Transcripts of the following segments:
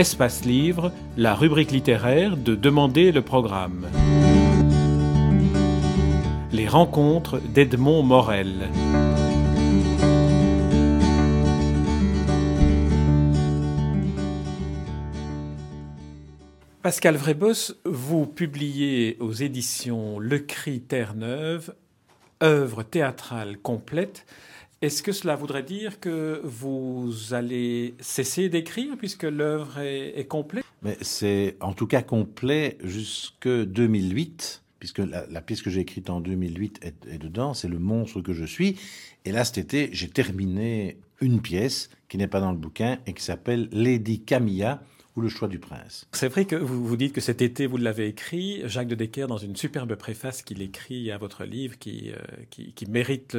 Espace Livre, la rubrique littéraire de Demander le programme. Les rencontres d'Edmond Morel. Pascal Vrébos, vous publiez aux éditions Le Cri Terre-Neuve œuvre théâtrale complète. Est-ce que cela voudrait dire que vous allez cesser d'écrire puisque l'œuvre est, complète? Mais c'est en tout cas complet jusque 2008 puisque la, pièce que j'ai écrite en 2008 est, est dedans, c'est le monstre que je suis. Et là, cet été, j'ai terminé une pièce qui n'est pas dans le bouquin et qui s'appelle Lady Camilla, ou le choix du prince. C'est vrai que vous, vous dites que cet été, vous l'avez écrit. Jacques de Decker, dans une superbe préface qu'il écrit à votre livre, qui, euh, qui, qui, mérite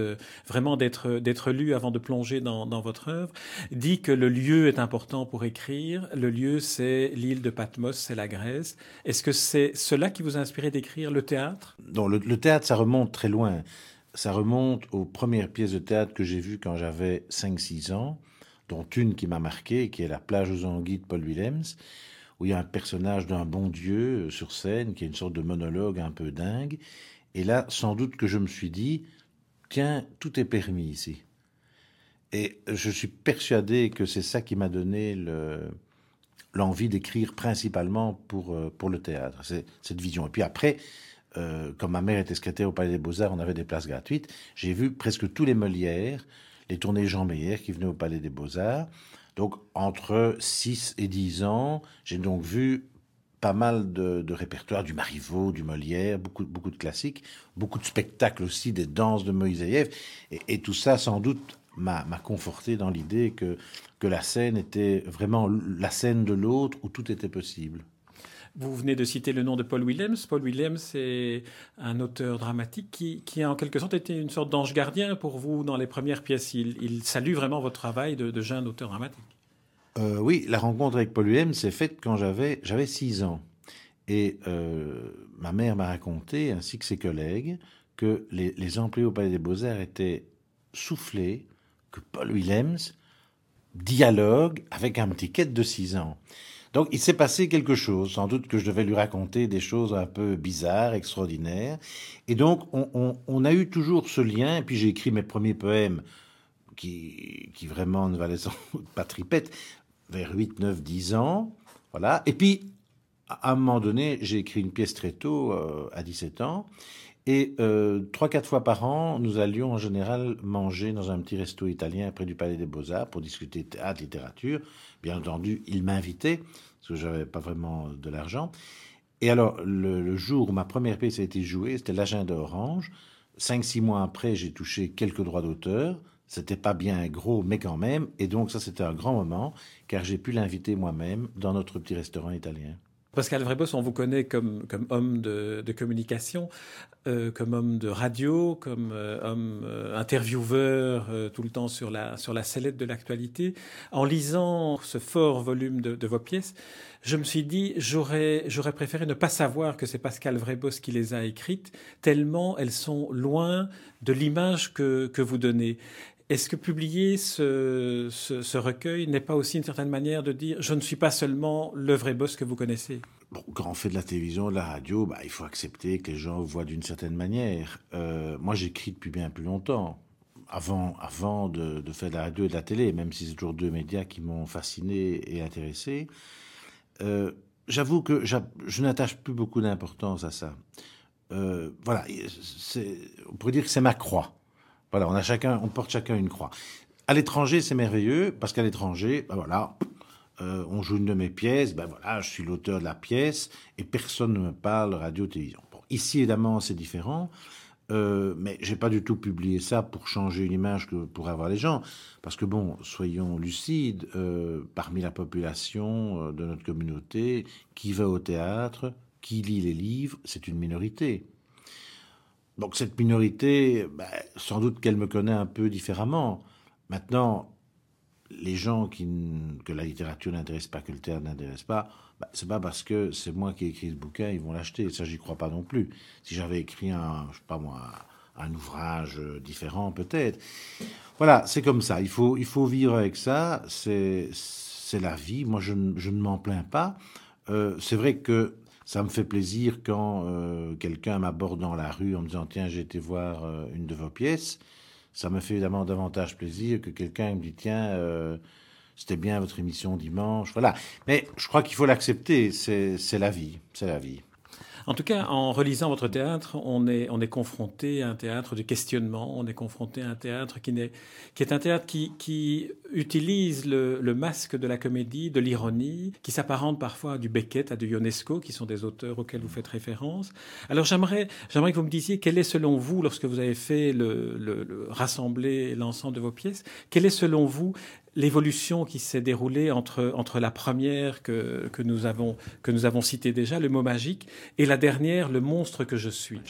vraiment d'être, d'être lu avant de plonger dans, dans, votre œuvre, dit que le lieu est important pour écrire. Le lieu, c'est l'île de Patmos, c'est la Grèce. Est-ce que c'est cela qui vous a inspiré d'écrire le théâtre? Non, le, le théâtre, ça remonte très loin. Ça remonte aux premières pièces de théâtre que j'ai vues quand j'avais 5-6 ans dont une qui m'a marqué, qui est La plage aux anguilles de Paul Willems, où il y a un personnage d'un bon Dieu euh, sur scène, qui est une sorte de monologue un peu dingue. Et là, sans doute que je me suis dit, tiens, tout est permis ici. Et je suis persuadé que c'est ça qui m'a donné l'envie d'écrire principalement pour, euh, le théâtre, cette vision. Et puis après, euh, comme ma mère était secrétaire au Palais des Beaux-Arts, on avait des places gratuites, j'ai vu presque tous les Molières, les tournées Jean Meyer qui venaient au Palais des Beaux-Arts. Donc entre 6 et 10 ans, j'ai donc vu pas mal de, de, répertoire, du Marivaux, du Molière, beaucoup, beaucoup de classiques, beaucoup de spectacles aussi, des danses de Moïseïev. Et, et tout ça, sans doute, m'a conforté dans l'idée que, que la scène était vraiment la scène de l'autre où tout était possible. Vous venez de citer le nom de Paul Willems. Paul Willems, c'est un auteur dramatique qui, a en quelque sorte été une sorte d'ange gardien pour vous dans les premières pièces. Il, salue vraiment votre travail de, jeune auteur dramatique. Euh, oui, la rencontre avec Paul Willems s'est faite quand j'avais j'avais six ans. Et euh, ma mère m'a raconté, ainsi que ses collègues, que les, employés au Palais des Beaux-Arts étaient soufflés que Paul Willems dialogue avec un petit quête de six ans. Donc il s'est passé quelque chose, sans doute que je devais lui raconter des choses un peu bizarres, extraordinaires. Et donc on, a eu toujours ce lien, et puis j'ai écrit mes premiers poèmes qui, vraiment ne valaient pas tripette, vers 8, 9, 10 ans. Voilà. Et puis, à un moment donné, j'ai écrit une pièce très tôt, euh, à 17 ans. Et euh, trois, quatre fois par an, nous allions en général manger dans un petit resto italien près du Palais des Beaux-Arts pour discuter théâtre, littérature. Bien entendu, il m'invitait, parce que j'avais pas vraiment de l'argent. Et alors, le, jour où ma première pièce a été jouée, c'était l'agenda orange. Cinq, six mois après, j'ai touché quelques droits d'auteur. C'était pas bien gros, mais quand même. Et donc, ça, c'était un grand moment, car j'ai pu l'inviter moi-même dans notre petit restaurant italien. Pascal Vrébos, on vous connaît comme, comme homme de, de communication, euh, comme homme de radio, comme euh, homme euh, intervieweur euh, tout le temps sur la, sur la sellette de l'actualité. En lisant ce fort volume de, de, vos pièces, je me suis dit, j'aurais, j'aurais préféré ne pas savoir que c'est Pascal Vrébos qui les a écrites, tellement elles sont loin de l'image que, que vous donnez. Est-ce que publier ce, recueil n'est pas aussi une certaine manière de dire je ne suis pas seulement le vrai boss que vous connaissez? Quand on fait de la télévision, de la radio, bah, il faut accepter que les gens voient d'une certaine manière. Euh, moi, j'écris depuis bien plus longtemps. Avant, avant de, de, faire de la radio et de la télé, même si c'est toujours deux médias qui m'ont fasciné et intéressé. Euh, J'avoue que je n'attache plus beaucoup d'importance à ça. Euh, voilà, on pourrait dire que c'est ma croix. Voilà, on a chacun, on porte chacun une croix. À l'étranger, c'est merveilleux parce qu'à l'étranger, ben voilà, euh, on joue une de mes pièces, ben voilà, je suis l'auteur de la pièce et personne ne me parle radio-télévision. Ici, évidemment, c'est différent. Euh, mais j'ai pas du tout publié ça pour changer une image que pour avoir les gens, parce que bon, soyons lucides, euh, parmi la population euh, de notre communauté, qui va au théâtre, qui lit les livres, c'est une minorité. Donc cette minorité, ben, sans doute qu'elle me connaît un peu différemment. Maintenant, les gens qui, que la littérature n'intéresse pas, que le théâtre n'intéresse pas, ben, c'est pas parce que c'est moi qui ai écrit ce bouquin, ils vont l'acheter. Ça, j'y crois pas non plus. Si j'avais écrit un, je sais pas moi, un ouvrage différent, peut-être. Voilà, c'est comme ça. Il faut, il faut vivre avec ça. C'est, c'est la vie. Moi, je, je ne m'en plains pas. Euh, c'est vrai que ça me fait plaisir quand euh, quelqu'un m'aborde dans la rue en me disant tiens j'ai été voir euh, une de vos pièces. Ça me fait évidemment davantage plaisir que quelqu'un me dit tiens c'était bien votre émission dimanche. Voilà. Mais je crois qu'il faut l'accepter. C'est la vie. C'est la vie. En tout cas, en relisant votre théâtre, on est, on est confronté à un théâtre de questionnement, on est confronté à un théâtre qui, est, un théâtre qui, utilise le, masque de la comédie, de l'ironie, qui s'apparente parfois à du Beckett, à du Ionesco, qui sont des auteurs auxquels vous faites référence. Alors j'aimerais, j'aimerais que vous me disiez quel est selon vous, lorsque vous avez fait le, le, le rassembler l'ensemble de vos pièces, quel est selon vous l'évolution qui s'est déroulée entre, entre la première que, que, nous avons, que nous avons citée déjà, le mot magique, et la dernière, le monstre que je suis.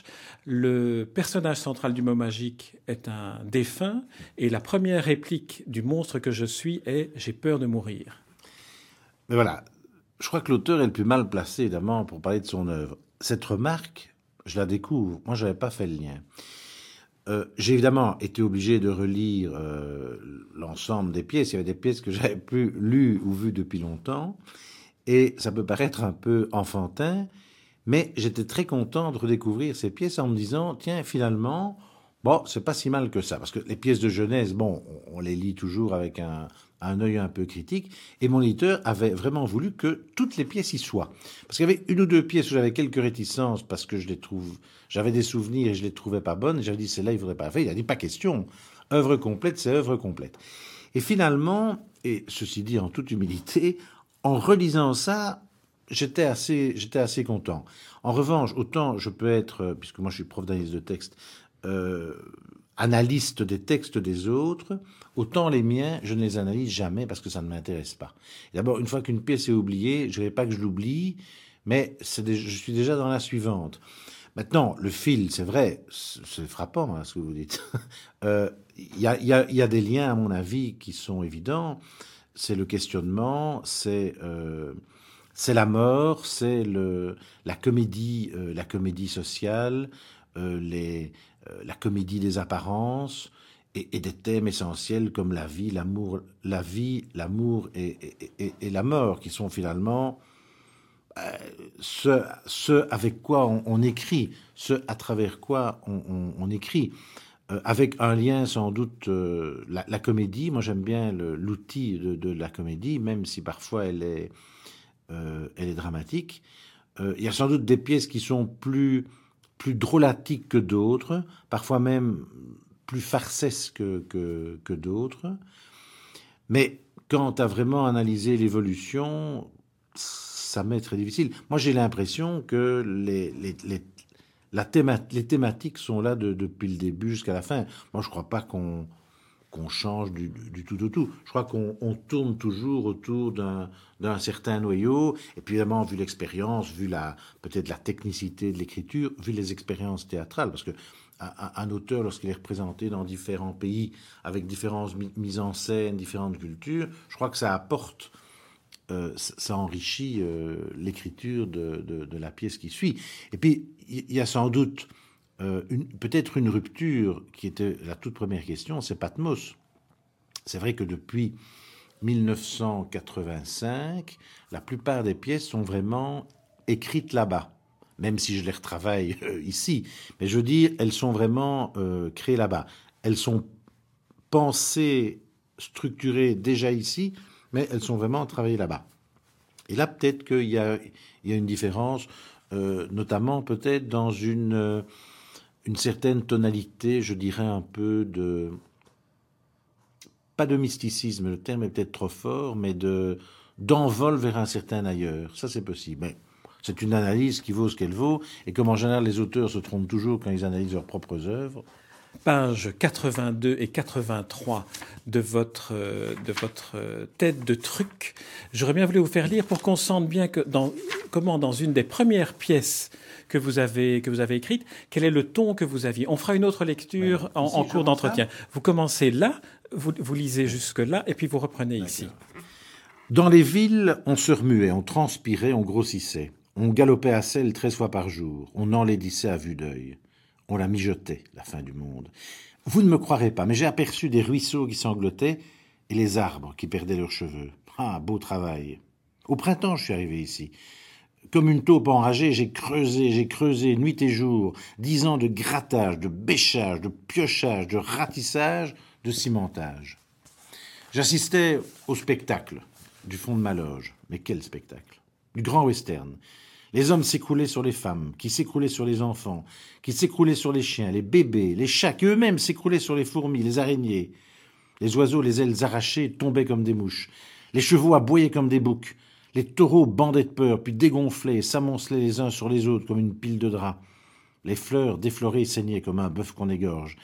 Le personnage central du mot magique est un défunt, et la première réplique du monstre que je suis est J'ai peur de mourir. Mais voilà, je crois que l'auteur est le plus mal placé, évidemment, pour parler de son œuvre. Cette remarque, je la découvre, moi je n'avais pas fait le lien. Euh, j'ai évidemment été obligé de relire euh, l'ensemble des pièces. Il y avait des pièces que j'avais plus lues ou vues depuis longtemps. Et ça peut paraître un peu enfantin, mais j'étais très content de redécouvrir ces pièces en me disant, tiens, finalement, bon, c'est pas si mal que ça. Parce que les pièces de jeunesse, bon, on les lit toujours avec un, un œil un peu critique, et mon éditeur avait vraiment voulu que toutes les pièces y soient. Parce qu'il y avait une ou deux pièces où j'avais quelques réticences parce que je les trouve, j'avais des souvenirs et je les trouvais pas bonnes, j'avais dit celle-là il faudrait pas faire, il a dit pas question, œuvre complète c'est œuvre complète. Et finalement, et ceci dit en toute humilité, en relisant ça, j'étais assez, j'étais assez content. En revanche, autant je peux être, puisque moi je suis prof d'analyse de texte, euh, analyste des textes des autres, autant les miens, je ne les analyse jamais parce que ça ne m'intéresse pas. D'abord, une fois qu'une pièce est oubliée, je ne vais pas que je l'oublie, mais je suis déjà dans la suivante. Maintenant, le fil, c'est vrai, c'est frappant hein, ce que vous dites. Euh, il y, a, y, a, des liens, à mon avis, qui sont évidents. C'est le questionnement, c'est euh, la mort, c'est la comédie, euh, la comédie sociale, euh, les, euh, la comédie des apparences et, des thèmes essentiels comme la vie, l'amour, la vie, l'amour et, la mort, qui sont finalement euh, ce, avec quoi on, écrit, ce à travers quoi on, écrit, euh, avec un lien sans doute la, comédie. Moi, j'aime bien l'outil de, la comédie, même si parfois elle est, elle est dramatique. Il y a sans doute des pièces qui sont plus plus drôlatiques que d'autres, parfois même plus farcesques que, que, d'autres. Mais quant à vraiment analyser l'évolution, ça m'est très difficile. Moi, j'ai l'impression que les, les, les, la les thématiques sont là depuis le début jusqu'à la fin. Moi, je ne crois pas qu'on qu'on change du, tout au tout. Je crois qu'on tourne toujours autour d'un certain noyau. Et puis évidemment, vu l'expérience, vu la peut-être la technicité de l'écriture, vu les expériences théâtrales, parce que un, auteur, lorsqu'il est représenté dans différents pays, avec différentes mises en scène, différentes cultures, je crois que ça apporte, euh, ça enrichit euh, l'écriture de, de, la pièce qui suit. Et puis, il y a sans doute euh, peut-être une rupture qui était la toute première question, c'est Patmos. C'est vrai que depuis 1985, la plupart des pièces sont vraiment écrites là-bas, même si je les retravaille euh, ici. Mais je veux dire, elles sont vraiment euh, créées là-bas. Elles sont pensées, structurées déjà ici, mais elles sont vraiment travaillées là-bas. Et là, peut-être qu'il y, y a, une différence, notamment peut-être dans une une certaine tonalité, je dirais un peu de pas de mysticisme, le terme est peut-être trop fort, mais de d'envol vers un certain ailleurs. Ça, c'est possible. Mais c'est une analyse qui vaut ce qu'elle vaut, et comme en général les auteurs se trompent toujours quand ils analysent leurs propres œuvres. Page 82 et 83 de votre, de votre tête de truc. J'aurais bien voulu vous faire lire pour qu'on sente bien que dans, comment dans une des premières pièces que vous avez que vous avez écrite, quel est le ton que vous aviez. On fera une autre lecture en, cours d'entretien. Vous commencez là, vous, vous lisez jusque là, et puis vous reprenez ici. Dans les villes, on se remuait, on transpirait, on grossissait. On galopait à selle treize fois par jour. On enlaidissait à vue d'œil. On la mijotait, la fin du monde. Vous ne me croirez pas, mais j'ai aperçu des ruisseaux qui sanglotaient et les arbres qui perdaient leurs cheveux. Ah, beau travail. Au printemps, je suis arrivé ici. Comme une taupe enragée, j'ai creusé, j'ai creusé nuit et jour, dix ans de grattage, de bêchage, de piochage, de ratissage, de cimentage. J'assistais au spectacle du fond de ma loge. Mais quel spectacle? Du grand western. Les hommes s'écroulaient sur les femmes, qui s'écroulaient sur les enfants, qui s'écroulaient sur les chiens, les bébés, les chats, qui eux-mêmes s'écroulaient sur les fourmis, les araignées. Les oiseaux, les ailes arrachées, tombaient comme des mouches. Les chevaux aboyaient comme des boucs. Les taureaux bandaient de peur, puis dégonflaient, s'amoncelaient les uns sur les autres comme une pile de draps. Les fleurs déflorées saignaient comme un bœuf qu'on égorge.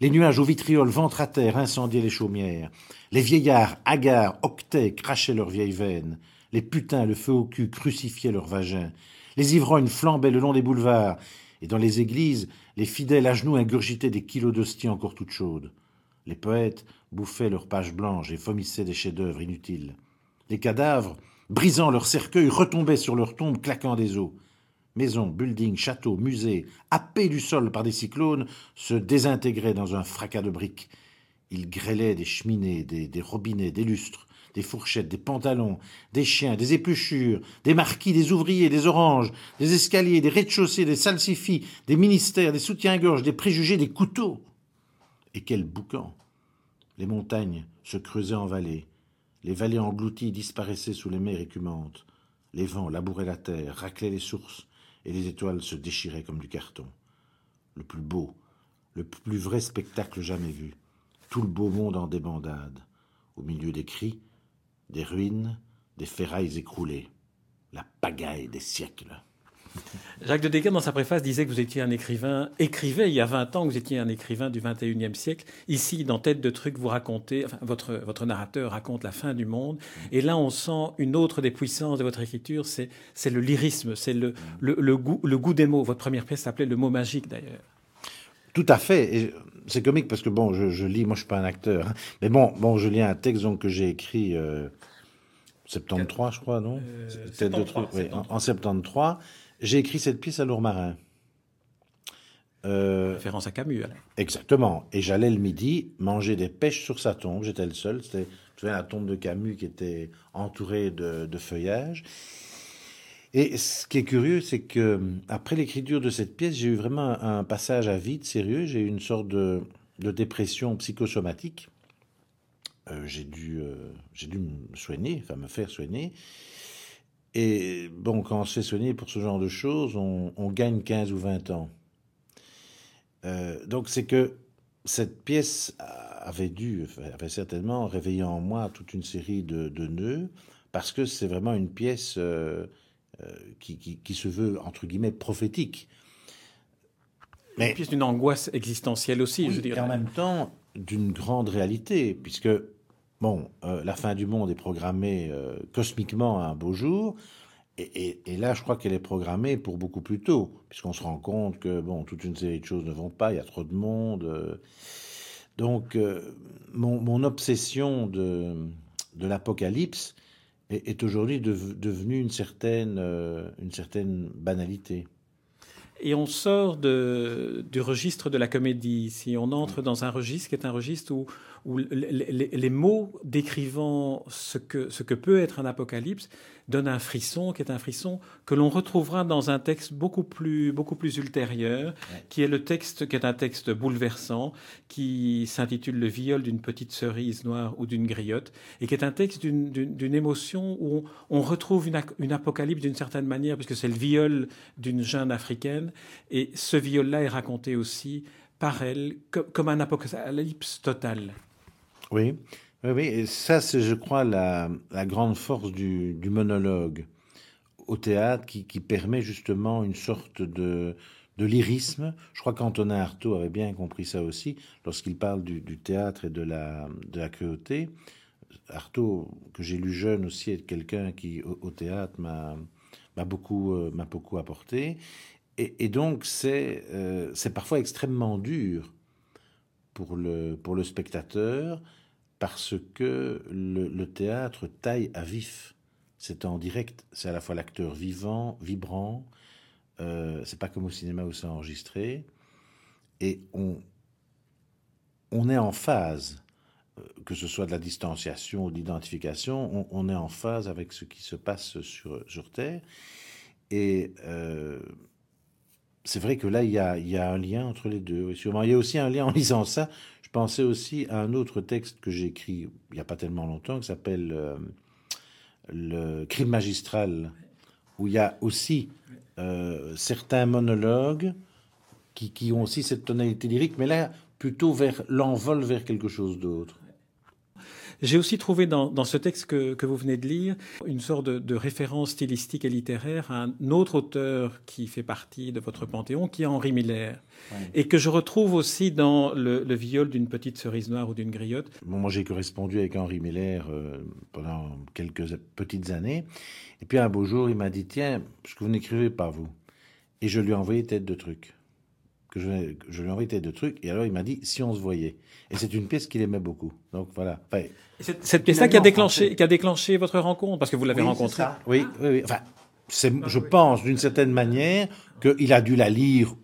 Les nuages au vitriol, ventre à terre, incendiaient les chaumières. Les vieillards, hagards, octaient, crachaient leurs vieilles veines. Les putains, le feu au cul, crucifiaient leurs vagins. Les ivrognes flambaient le long des boulevards. Et dans les églises, les fidèles à genoux ingurgitaient des kilos d'hosties encore toutes chaudes. Les poètes bouffaient leurs pages blanches et vomissaient des chefs-d'œuvre inutiles. Les cadavres, brisant leurs cercueils, retombaient sur leurs tombes, claquant des os. Maisons, buildings, châteaux, musées, happés du sol par des cyclones, se désintégraient dans un fracas de briques. Ils grêlaient des cheminées, des, des robinets, des lustres, des fourchettes, des pantalons, des chiens, des épluchures, des marquis, des ouvriers, des oranges, des escaliers, des rez-de-chaussée, des salsifis, des ministères, des soutiens-gorge, des préjugés, des couteaux. Et quel boucan Les montagnes se creusaient en vallées, les vallées englouties disparaissaient sous les mers écumantes, les vents labouraient la terre, raclaient les sources, et les étoiles se déchiraient comme du carton. Le plus beau, le plus vrai spectacle jamais vu, tout le beau monde en débandade, au milieu des cris, des ruines, des ferrailles écroulées, la pagaille des siècles. Jacques de Decker, dans sa préface, disait que vous étiez un écrivain, écrivait il y a 20 ans que vous étiez un écrivain du 21e siècle. Ici, dans Tête de trucs, vous racontez, enfin, votre, votre narrateur raconte la fin du monde. Et là, on sent une autre des puissances de votre écriture, c'est, c'est le lyrisme, c'est le, le, le, goût, le goût des mots. Votre première pièce s'appelait Le mot magique, d'ailleurs. Tout à fait. Et c'est comique parce que, bon, je, je, lis, moi, je suis pas un acteur. Hein. Mais bon, bon, je lis un texte donc, que j'ai écrit. Euh, 73, je crois, non? Euh, 73, de trucs, oui, en, en 73. J'ai écrit cette pièce à Lourmarin. Euh, Référence à Camus. Alors. Exactement. Et j'allais le midi manger des pêches sur sa tombe. J'étais le seul. C'était, la tombe de Camus qui était entourée de, de, feuillage. Et ce qui est curieux, c'est que après l'écriture de cette pièce, j'ai eu vraiment un passage à vide sérieux. J'ai eu une sorte de, dépression psychosomatique. Euh, j'ai dû, euh, j'ai dû me soigner, enfin me faire soigner. Et bon, quand on se fait soigner pour ce genre de choses, on, gagne 15 ou 20 ans. Euh, donc c'est que cette pièce avait dû, avait certainement réveillé en moi toute une série de, nœuds, parce que c'est vraiment une pièce euh, euh, qui, qui, qui, se veut, entre guillemets, prophétique. Mais, pièce d'une angoisse existentielle aussi, oui, je dirais. Et en même temps, d'une grande réalité, puisque bon, euh, la fin du monde est programmée euh, cosmiquement à un beau jour, et, et, et là, je crois qu'elle est programmée pour beaucoup plus tôt, puisqu'on se rend compte que bon, toute une série de choses ne vont pas, il y a trop de monde. Euh, donc, mon, mon, obsession de, de l'apocalypse est, aujourd'hui de, devenue une certaine, une certaine banalité. Et on sort de, du registre de la comédie. Si on entre dans un registre qui est un registre où, où les, mots décrivant ce que, ce que peut être un apocalypse donnent un frisson qui est un frisson que l'on retrouvera dans un texte beaucoup plus, beaucoup plus ultérieur, ouais. qui est le texte, qui est un texte bouleversant, qui s'intitule Le viol d'une petite cerise noire ou d'une griotte, et qui est un texte d'une émotion où on, on retrouve une, une apocalypse d'une certaine manière, puisque c'est le viol d'une jeune africaine, et ce viol-là est raconté aussi par elle comme, un apocalypse total. Oui, oui. Et ça, c'est, je crois, la, grande force du, monologue au théâtre qui, permet justement une sorte de, lyrisme. Je crois qu'Antonin Artaud avait bien compris ça aussi lorsqu'il parle du, théâtre et de la, cruauté. Artaud, que j'ai lu jeune aussi, est quelqu'un qui, au, théâtre, m'a, beaucoup, euh, m'a beaucoup apporté. Et, donc, c'est, euh, parfois extrêmement dur pour le, pour le spectateur parce que le, théâtre taille à vif. C'est en direct, c'est à la fois l'acteur vivant, vibrant, euh, c'est pas comme au cinéma où c'est enregistré, et on, on est en phase que ce soit de la distanciation ou de l'identification, on, est en phase avec ce qui se passe sur, sur Terre. Et euh, c'est vrai que là, il y, a, un lien entre les deux. sûrement. Il y a aussi un lien en lisant ça. Je pensais aussi à un autre texte que j'ai écrit il n'y a pas tellement longtemps, qui s'appelle euh, Le crime magistral, où il y a aussi euh, certains monologues qui, qui, ont aussi cette tonalité lyrique, mais là, plutôt vers l'envol vers quelque chose d'autre. J'ai aussi trouvé dans, dans, ce texte que, que, vous venez de lire une sorte de, de, référence stylistique et littéraire à un autre auteur qui fait partie de votre panthéon, qui est Henri Miller, et que je retrouve aussi dans le, le viol d'une petite cerise noire ou d'une griotte. Bon, moi, j'ai correspondu avec Henri Miller euh, pendant quelques petites années, et puis un beau jour, il m'a dit Tiens, ce que vous n'écrivez pas, vous. Et je lui ai envoyé tête de truc que je, je lui ai envoyé de trucs, et alors il m'a dit si on se voyait. Et c'est une pièce qu'il aimait beaucoup. Donc voilà. Enfin, cette, cette pièce-là qui a déclenché, qui a déclenché votre rencontre, parce que vous l'avez oui, rencontrée. Oui, oui, oui. Enfin, c'est, je pense d'une certaine manière qu'il a dû la lire.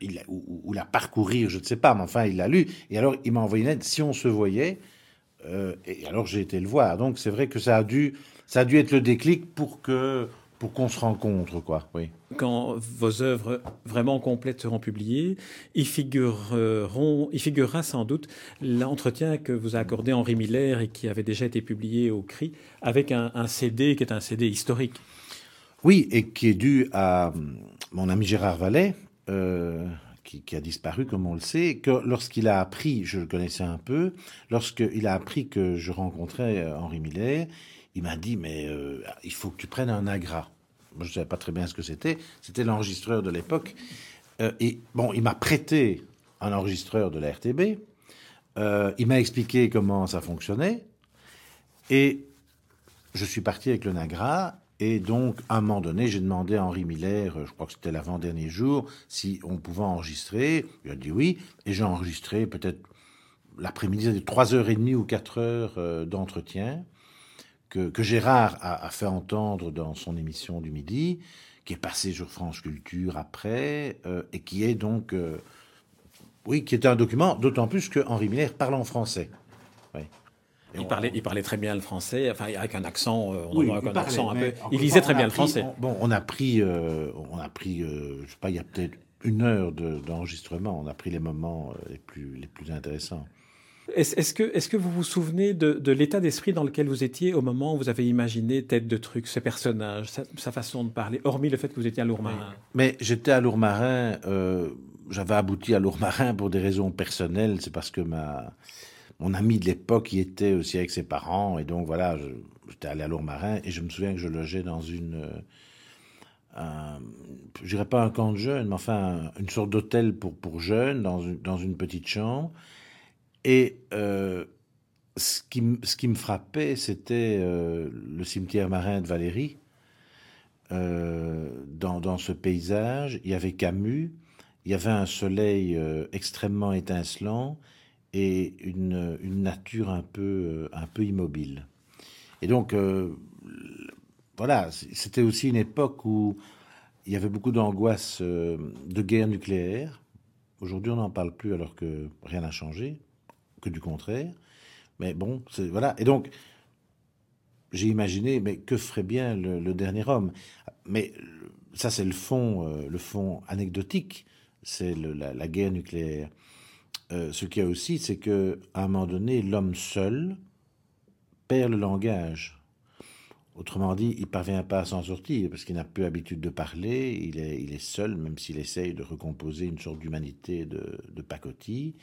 Il, ou, ou, la parcourir, je ne sais pas, mais enfin, il l'a lu. Et alors, il m'a envoyé une lettre, si on se voyait, euh, et alors j'ai été le voir. Donc, c'est vrai que ça a dû, ça a dû être le déclic pour que, pour qu'on se rencontre, quoi. Oui. Quand vos œuvres vraiment complètes seront publiées, il, figureront, il figurera sans doute l'entretien que vous a accordé Henri Miller et qui avait déjà été publié au CRI avec un, un CD qui est un CD historique. Oui, et qui est dû à hum, mon ami Gérard Vallet, euh, qui, qui, a disparu, comme on le sait, que lorsqu'il a appris, je le connaissais un peu, lorsqu'il a appris que je rencontrais euh, Henri Miller, il m'a dit, mais euh, il faut que tu prennes un Agra. Moi, je ne savais pas très bien ce que c'était. C'était l'enregistreur de l'époque. Euh, et bon, il m'a prêté un enregistreur de la RTB. Euh, il m'a expliqué comment ça fonctionnait. Et je suis parti avec le Nagra. Et donc, à un moment donné, j'ai demandé à Henri Miller, je crois que c'était l'avant-dernier jour, si on pouvait enregistrer. Il a dit oui. Et j'ai enregistré peut-être l'après-midi, 3h30 ou 4 heures d'entretien que, que Gérard a, a, fait entendre dans son émission du midi, qui est passée sur France Culture après, euh, et qui est donc, euh, oui, qui est un document, d'autant plus que Henri Miller parle en français. Oui. Il, on, parlait, il parlait très bien le français, enfin avec un accent, euh, on oui, avec un parlait, accent un peu. Il lisait très bien pris, le français. On, bon, on a pris, euh, on a pris, je sais pas, il y a peut-être une heure d'enregistrement. De, on a pris les moments les plus les plus intéressants. Est-ce que, vous vous souvenez de, l'état d'esprit dans lequel vous étiez au moment où vous avez imaginé Tête de Truc, ce personnage, sa, façon de parler, hormis le fait que vous étiez à Lourmarin? Mais j'étais à Lourmarin, euh, j'avais abouti à Lourmarin pour des raisons personnelles, c'est parce que ma, mon ami de l'époque y était aussi avec ses parents, et donc voilà, j'étais allé à Lourmarin, et je me souviens que je logeais dans une... Euh, je dirais pas un camp de jeunes, mais enfin une sorte d'hôtel pour, pour jeunes, dans dans une petite chambre. Et euh, ce, qui, ce, qui, me frappait, c'était euh, le cimetière marin de Valérie. Euh, dans, dans, ce paysage, il y avait Camus, il y avait un soleil extrêmement étincelant et une, une, nature un peu, un peu immobile. Et donc, voilà, c'était aussi une époque où il y avait beaucoup d'angoisse de guerre nucléaire. Aujourd'hui, on n'en parle plus alors que rien n'a changé du contraire. Mais bon, voilà. Et donc, j'ai imaginé, mais que ferait bien le, dernier homme? Mais ça, c'est le fond, euh, le fond anecdotique, c'est la, guerre nucléaire. Euh, ce qu'il y a aussi, c'est que à un moment donné, l'homme seul perd le langage. Autrement dit, il parvient pas à s'en sortir parce qu'il n'a plus l'habitude de parler. Il est, il est seul, même s'il essaye de recomposer une sorte d'humanité de, de pacotille.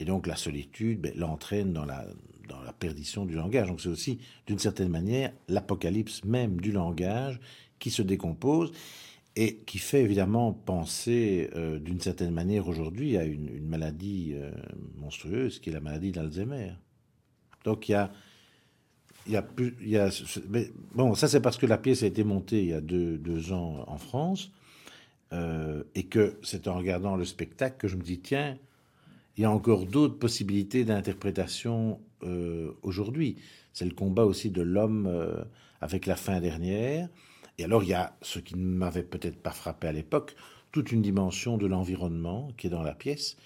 Et donc la solitude ben, l'entraîne dans la, dans la perdition du langage. Donc c'est aussi, d'une certaine manière, l'apocalypse même du langage qui se décompose et qui fait évidemment penser euh, d'une certaine manière aujourd'hui à une, maladie euh, monstrueuse qui est la maladie d'Alzheimer. Donc il y a, il y a plus, il y a, mais bon, ça c'est parce que la pièce a été montée il y a deux, deux ans en France euh, et que c'est en regardant le spectacle que je me dis tiens, il y a encore d'autres possibilités d'interprétation euh, aujourd'hui. C'est le combat aussi de l'homme euh, avec la fin dernière. Et alors, il y a ce qui ne m'avait peut-être pas frappé à l'époque, toute une dimension de l'environnement qui est dans la pièce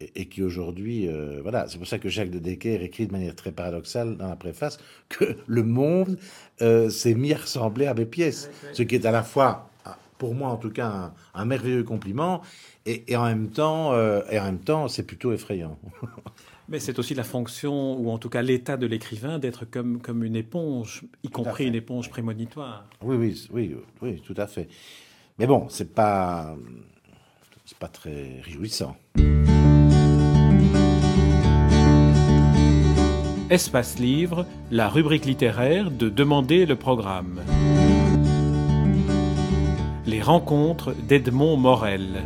et, qui aujourd'hui, euh, voilà, c'est pour ça que Jacques de Decker écrit de manière très paradoxale dans la préface que le monde s'est mis à ressembler à mes pièces, ce qui est à la fois, pour moi en tout cas, un, merveilleux compliment, et, en même temps, euh, et en même temps, c'est plutôt effrayant. Mais c'est aussi la fonction, ou en tout cas l'état de l'écrivain, d'être comme, comme une éponge, y compris une éponge prémonitoire. Oui, oui, oui, oui, tout à fait. Mais bon, c'est pas, c'est pas très réjouissant. Espace Livre, la rubrique littéraire de Demander le programme. Les rencontres d'Edmond Morel.